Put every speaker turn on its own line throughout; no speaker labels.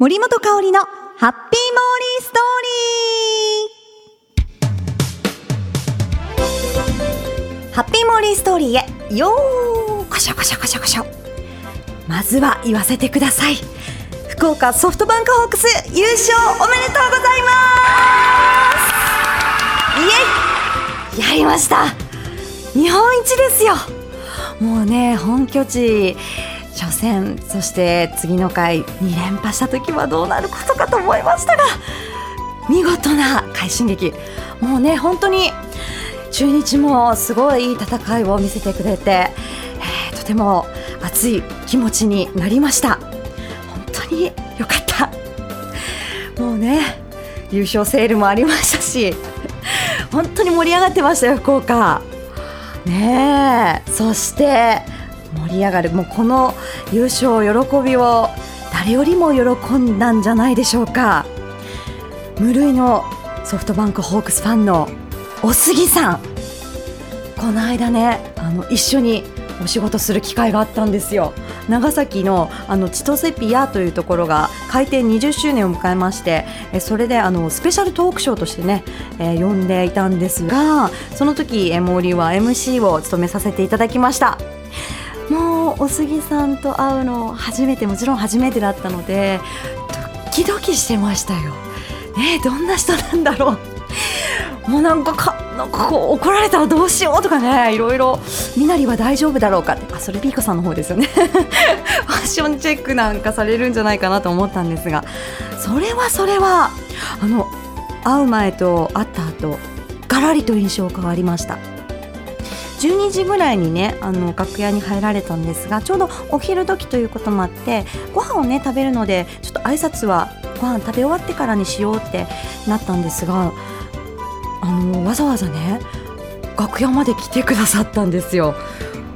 森本香里のハッピーモーリーストーリー。ハッピーモーリーストーリーへよーこしょこしょこしょこしょまずは言わせてください。福岡ソフトバンクホークス優勝おめでとうございます。イエイ。やりました。日本一ですよ。もうね本拠地初戦そして次の回2連覇した時はどうなることかと思いましたが見事な快進撃。もうね本当に中日もすごいいい戦いを見せてくれて、えー、とても熱い気持ちになりました。本当によかった。もうね優勝セールもありましたし本当に盛り上がってましたよ福岡。ねえ。そして盛り上がる。もうこの優勝喜びを誰よりも喜んだんじゃないでしょうか。無類のソフトバンクホークスファンのお杉さん。この間ねあの一緒にお仕事する機会があったんですよ。長崎のあの千歳ピアというところが開店20周年を迎えましてえそれであのスペシャルトークショーとしてね、えー、呼んでいたんですがその時えモーリーは MC を務めさせていただきました。もお杉さんと会うの初めてもちろん初めてだったのでドキドキしてましたよ。ねどんな人なんだろう。もうなんかかなんかこう怒られたらどうしようとかねいろいろ。みなりは大丈夫だろうかって。あそれピーコさんの方ですよね。ファッションチェックなんかされるんじゃないかなと思ったんですが。それはそれはあの会う前と会った後がらりと印象変わりました。12時ぐらいにねあの楽屋に入られたんですがちょうどお昼時ということもあってご飯をね食べるのでちょっと挨拶はご飯食べ終わってからにしようってなったんですがあのわざわざね楽屋まで来てくださったんですよ。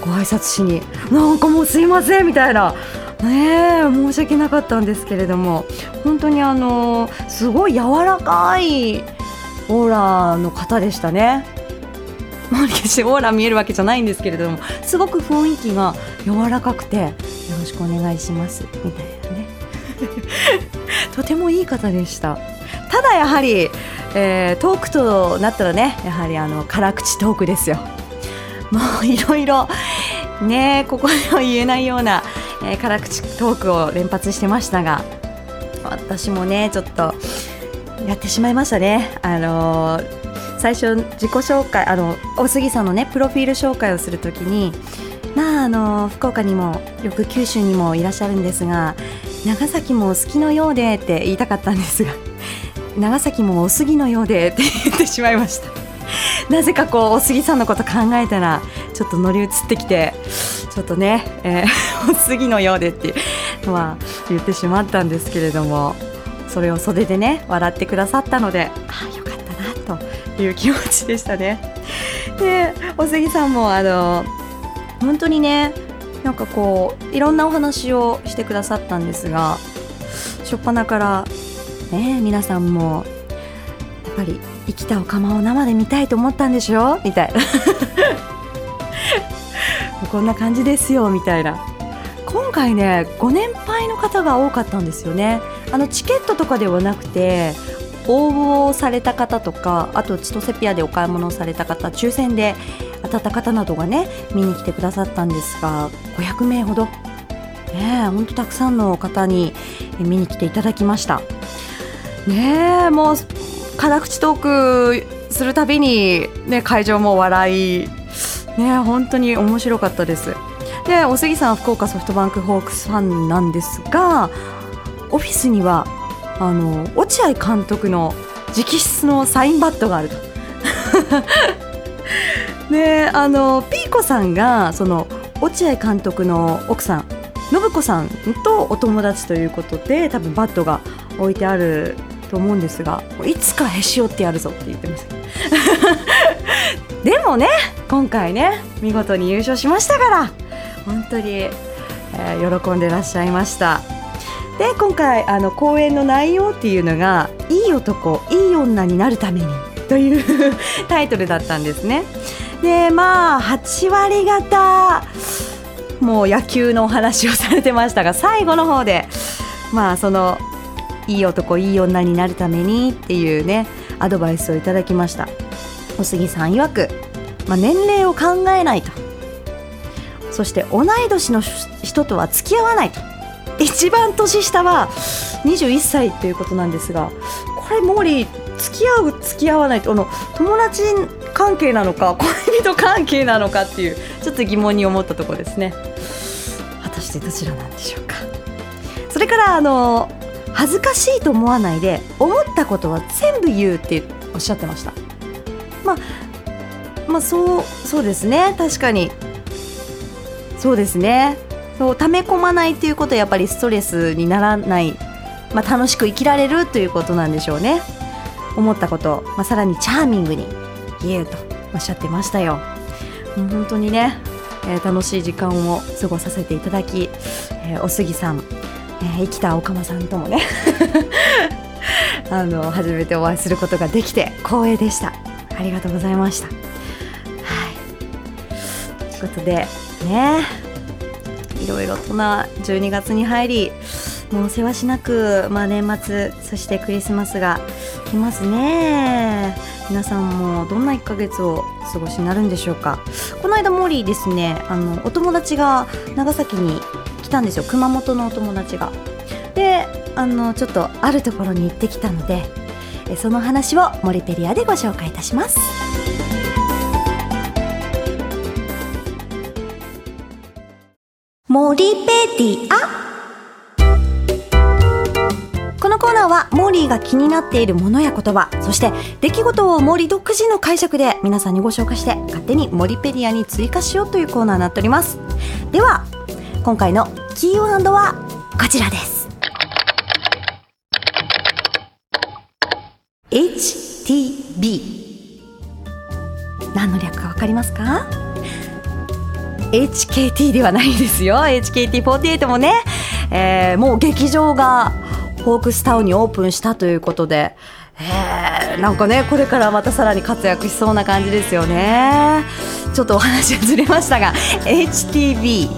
ご挨拶しに。なんかもうすいませんみたいな。ね申し訳なかったんですけれども。本当にあのすごい柔らかいオーラの方でしたね。まあ、決してオーラ見えるわけじゃないんですけれどもすごく雰囲気が柔らかくてよろしくお願いしますみたいなね。とてもいい方でした。ただやはり、えー、トークとなったらねやはりあの辛口トークですよ。もういろいろねここでは言えないような、えー、辛口トークを連発してましたが私もねちょっとやってしまいましたね。あのー最初自己紹介あの大杉さんのねプロフィール紹介をするときにまああの福岡にもよく九州にもいらっしゃるんですが長崎もお好きのようでって言いたかったんですが 長崎もお杉のようでって言ってしまいました。なぜかこうお杉さんのこと考えたらちょっと乗り移ってきてちょっとね、えー、お杉のようでってまあ言ってしまったんですけれどもそれを袖でね笑ってくださったのでいう気持ちでしたね。でお杉さんもあの本当にねなんかこういろんなお話をしてくださったんですが初っ端からね皆さんもやっぱり生きたお釜を生で見たいと思ったんでしょ？みたいな。こんな感じですよみたいな。今回ねご年配の方が多かったんですよね。あのチケットとかではなくて応募をされた方とかあと千歳ピアでお買い物をされた方抽選で当たった方などがね見に来てくださったんですが500名ほどね本当たくさんの方に見に来ていただきました。ねえもう辛口トークするたびに、ね、会場も笑いね本当に面白かったです。でお杉さん福岡ソフトバンクホークスファンなんですがオフィスにはあの落合監督の直筆のサインバットがあると。であのピーコさんがその落合監督の奥さん信子さんとお友達ということで多分バットが置いてあると思うんですがいつかへし折ってやるぞって言ってます でもね今回ね見事に優勝しましたから本当に、えー、喜んでらっしゃいましたで今回あの講演の内容っていうのが「いい男いい女になるために」という タイトルだったんですね。でまあ8割方もう野球のお話をされてましたが最後の方でまあそのいい男いい女になるためにっていうねアドバイスをいただきました。お杉さん曰く、まあ、年齢を考えないと。そして同い年の人とは付き合わないと。一番年下は21歳ということなんですがこれモーリー付き合う付き合わないとの友達関係なのか恋人関係なのかっていうちょっと疑問に思ったところですね。果たしてどちらなんでしょうか。それからあの恥ずかしいと思わないで思ったことは全部言うっておっしゃってました。まあまあそうそうですね。確かに。そうですね。そう溜め込まないということはやっぱりストレスにならない、まあ、楽しく生きられるということなんでしょうね。思ったこと、まあ、さらにチャーミングに言うとおっしゃってましたよ。本当にね、えー、楽しい時間を過ごさせていただき、えー、おすぎさん、えー、生きた岡間さんともね あの初めてお会いすることができて光栄でした。ありがとうございました。はい。ということでね。いろいろとな12月に入りもうせわしなく、まあ、年末そしてクリスマスが来ますね。皆さんもどんな1ヶ月をお過ごしになるんでしょうか。この間モーリーですねあのお友達が長崎に来たんですよ。熊本のお友達が。であのちょっとあるところに行ってきたのでその話をモリペリアでご紹介いたします。モリペディア。このコーナーはモーリーが気になっているものや言葉そして出来事をモーリー独自の解釈で皆さんにご紹介して勝手にモリペディアに追加しようというコーナーになっております。では今回のキーワードはこちらです。HTB 何の略かわかりますか？HKT ではないですよ。HKT48 もね、えー、もう劇場がホークスタウンにオープンしたということで、えー、なんかねこれからまたさらに活躍しそうな感じですよね。ちょっとお話がずれましたが HTB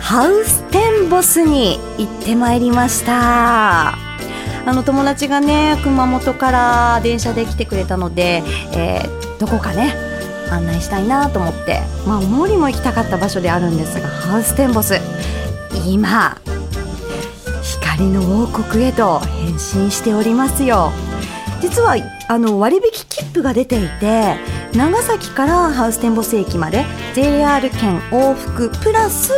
ハウステンボスに行ってまいりました。あの友達がね熊本から電車で来てくれたので、えー、どこかね案内したいなと思って、まあ、毛利も行きたかった場所であるんですがハウステンボス。今光の王国へと変身しておりますよ。実はあの割引切符が出ていて長崎からハウステンボス駅まで JR 券往復プラス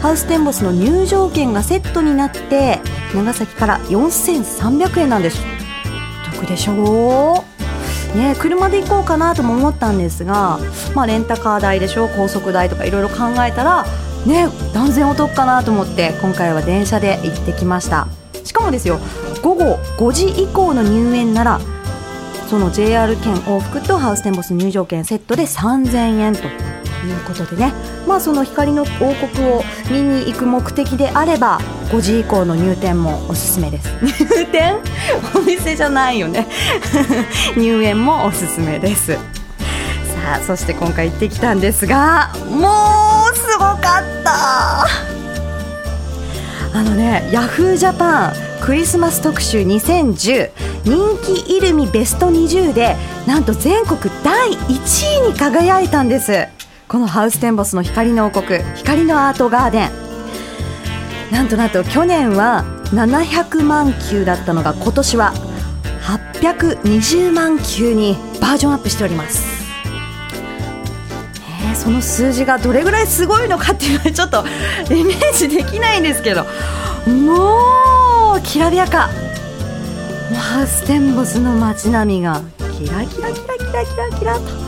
ハウステンボスの入場券がセットになって長崎から4300円なんです。得でしょう？ね、車で行こうかなとも思ったんですが、まあ、レンタカー代でしょ高速代とかいろいろ考えたら、ね、断然お得かなと思って今回は電車で行ってきました。しかもですよ午後5時以降の入園ならその JR 券往復とハウステンボス入場券セットで3000円と。いうことでね。まあその光の王国を見に行く目的であれば5時以降の入店もおすすめです。入店？お店じゃないよね。入園もおすすめです。さあそして今回行ってきたんですがもうすごかった。あのねヤフージャパンクリスマス特集2010人気イルミベスト20でなんと全国第1位に輝いたんですこのハウステンボスの光の王国光のアートガーデン。なんとなんと去年は700万球だったのが今年は820万球にバージョンアップしております、えー、その数字がどれぐらいすごいのかっていうのはちょっとイメージできないんですけど。もうきらびやか。ハウステンボスの街並みがキラキラキラキラキラキラと。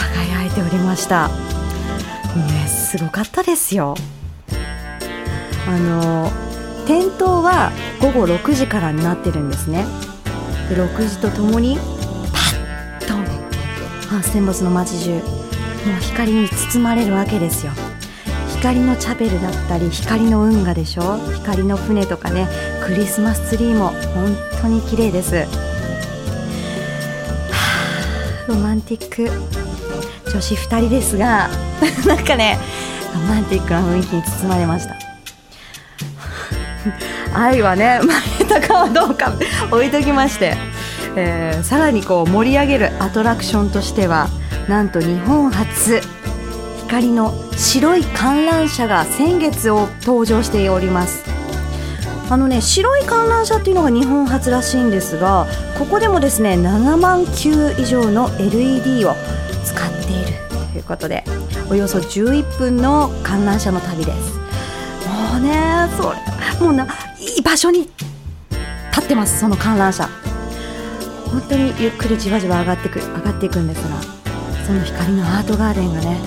輝いておりました。ねすごかったですよ。あの店頭は午後6時からになってるんですね。で6時とともにパッとハウステンボスの街中もう光に包まれるわけですよ。光のチャペルだったり光の運河でしょ？光の船とかねクリスマスツリーも本当に綺麗です。はあロマンティック。女子2人ですが なんかねロマンティックな雰囲気に包まれました。愛はね生、まあ、下たかはどうか 置いときまして、えーさらにこう盛り上げるアトラクションとしてはなんと日本初光の白い観覧車が先月を登場しております。あのね白い観覧車っていうのが日本初らしいんですがここでもですね7万球以上の LED を使っている。ということでおよそ11分の観覧車の旅です。もうねそれもうないい場所に立ってますその観覧車。本当にゆっくりじわじわ上がってく上がっていくんですがその光のアートガーデンがね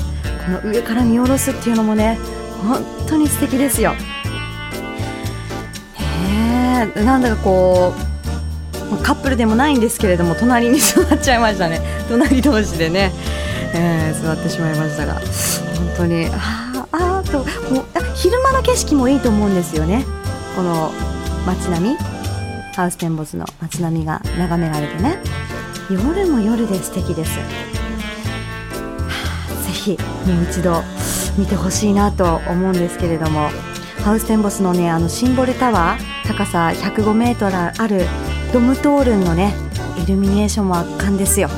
この上から見下ろすっていうのもね本当に素敵ですよ。へえなんだかこうカップルでもないんですけれども隣に座っちゃいましたね。隣同士でね、えー座ってしまいましたが。本当にあーあーともうあ昼間の景色もいいと思うんですよね。この街並み。ハウステンボスの街並みが眺められてね。夜も夜で素敵です。はあぜひもう一度見てほしいなと思うんですけれども。ハウステンボスのねあのシンボルタワー高さ105メートルあるドムトールンのねイルミネーションも圧巻ですよ。よ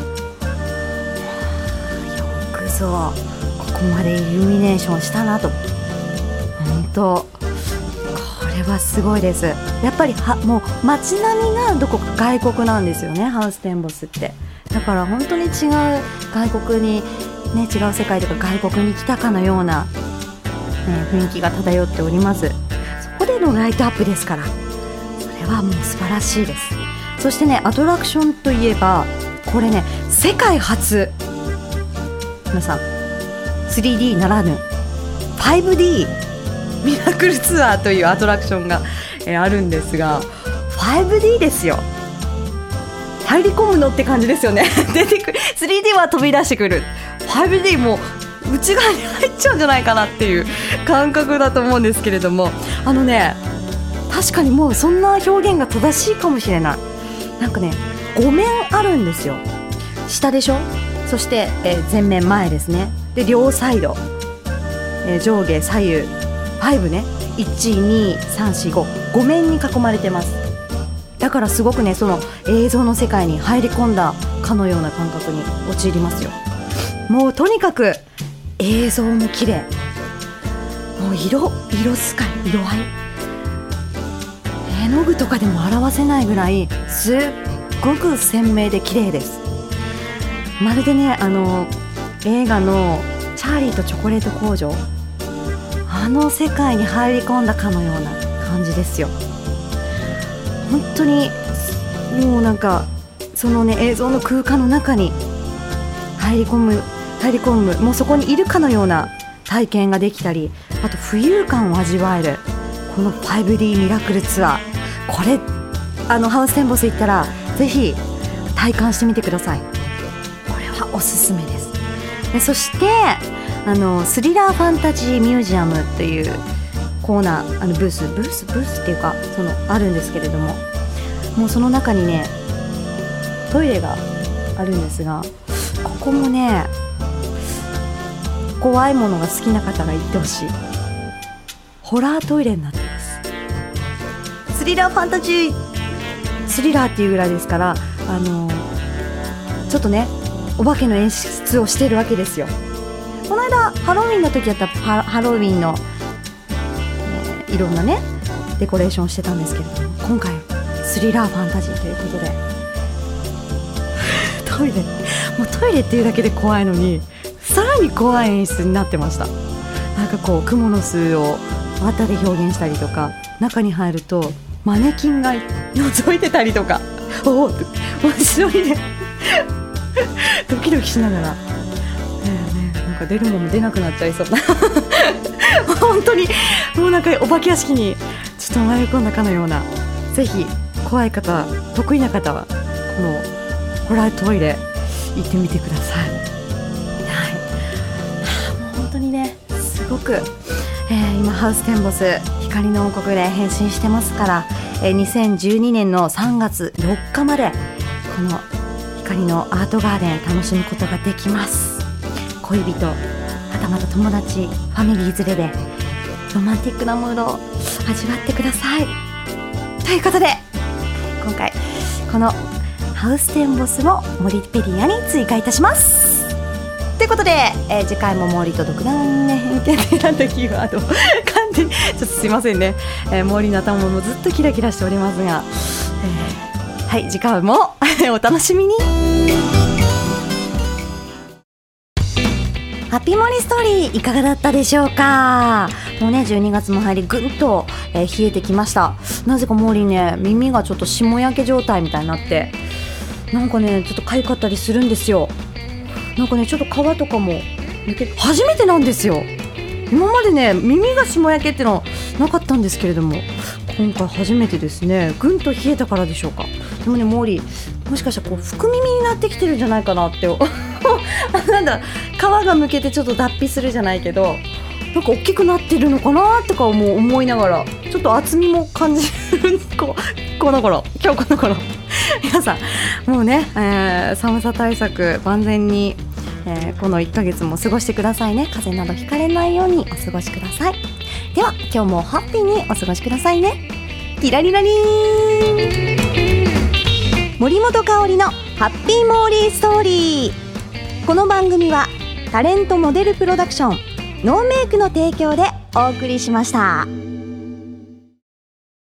くぞここまでイルミネーションしたなと。本当これはすごいです。やっぱりはもう街並みがどこか外国なんですよねハウステンボスって。だから本当に違う外国にね違う世界とか外国に来たかのような、ね、雰囲気が漂っております。そこでのライトアップですからそれはもう素晴らしいです。そしてねアトラクションといえばこれね世界初。皆さん 3D ならぬ 5D ミラクルツアーというアトラクションが、えあるんですが 5D ですよ。入り込むのって感じですよね。出てくる。3D は飛び出してくる。5D もう内側に入っちゃうんじゃないかなっていう感覚だと思うんですけれども。あのね確かにもうそんな表現が正しいかもしれない。なんかね5面あるんですよ。下でしょ？そして、えー前面前ですね。で両サイド、えー上下左右。5ね。1、2、3、4、5。5面に囲まれてます。だからすごくねその映像の世界に入り込んだかのような感覚に陥りますよ。もうとにかく映像も綺麗。もう色色使い色合い。絵の具とかでも表せないぐらいすっごく鮮明で綺麗です。まるでねあの映画の「チャーリーとチョコレート工場」あの世界に入り込んだかのような感じですよ。本当にもうなんかそのね映像の空間の中に入り込む入り込むもうそこにいるかのような体験ができたりあと浮遊感を味わえるこの 5D ミラクルツアー。これあのハウステンボス行ったらぜひ体感してみてください。これはおすすめです。でそしてあのスリラーファンタジーミュージアムというコーナーあのブースブースブースっていうかそのあるんですけれどももうその中にねトイレがあるんですがここもね怖いものが好きな方が行ってほしい。ホラートイレになってスリラーファンタジー。スリラーっていうぐらいですからあのちょっとねお化けの演出をしてるわけですよ。この間ハロウィンの時やったハハロウィンの、えーいろんなねデコレーションしてたんですけれども今回スリラーファンタジーということで。トイレもうトイレっていうだけで怖いのにさらに怖い演出になってました。なんかこう蜘蛛の巣を綿で表現したりとか中に入るとマネキンが覗いてたりとか。おお後ろにね。ドキドキしながら、ね、なんか出るもの出なくなっちゃいそう。な 本当に。もうなんかお化け屋敷にちょっと迷い込んだかのような。ぜひ怖い方得意な方はこのホラートイレ行ってみてください。はい、あもう本当にねすごく、えー今ハウステンボス光の王国で変身してますから、えー2012年の3月4日までこの光のアートガーデン楽しむことができます。恋人はたまた友達ファミリー連れでロマンティックなムードを味わってください。ということで今回このハウステンボスもモリペディアに追加いたします。ということで、えー次回も毛利と独断ね偏見で選んだキーワードに ちょっとすいませんね、えー、毛利の頭もずっとキラキラしておりますが、えーはい次回も お楽しみに。ハッピーモリストーリーいかがだったでしょうか？もうね12月も入りぐんと、えー冷えてきました。なぜかモーリーね耳がちょっと霜焼け状態みたいになって。なんかねちょっと痒かったりするんですよ。なんかねちょっと皮とかも抜け初めてなんですよ。今までね耳が霜焼けってのなかったんですけれども今回初めてですね。ぐんと冷えたからでしょうか。でもねモーリーもしかしたらこう福耳になってきてるんじゃないかなって なんだ皮がむけてちょっと脱皮するじゃないけどなんか大きくなってるのかなとかも思いながらちょっと厚みも感じる。こうこの頃今日この頃。皆さんもうね、えー寒さ対策万全に、えーこの1ヶ月も過ごしてくださいね。風邪などひかれないようにお過ごしください。では今日もハッピーにお過ごしくださいね。キラリラリー。ン森本香里のハッピーモーリーストーリー。この番組はタレントモデルプロダクションノーメイクの提供でお送りしました。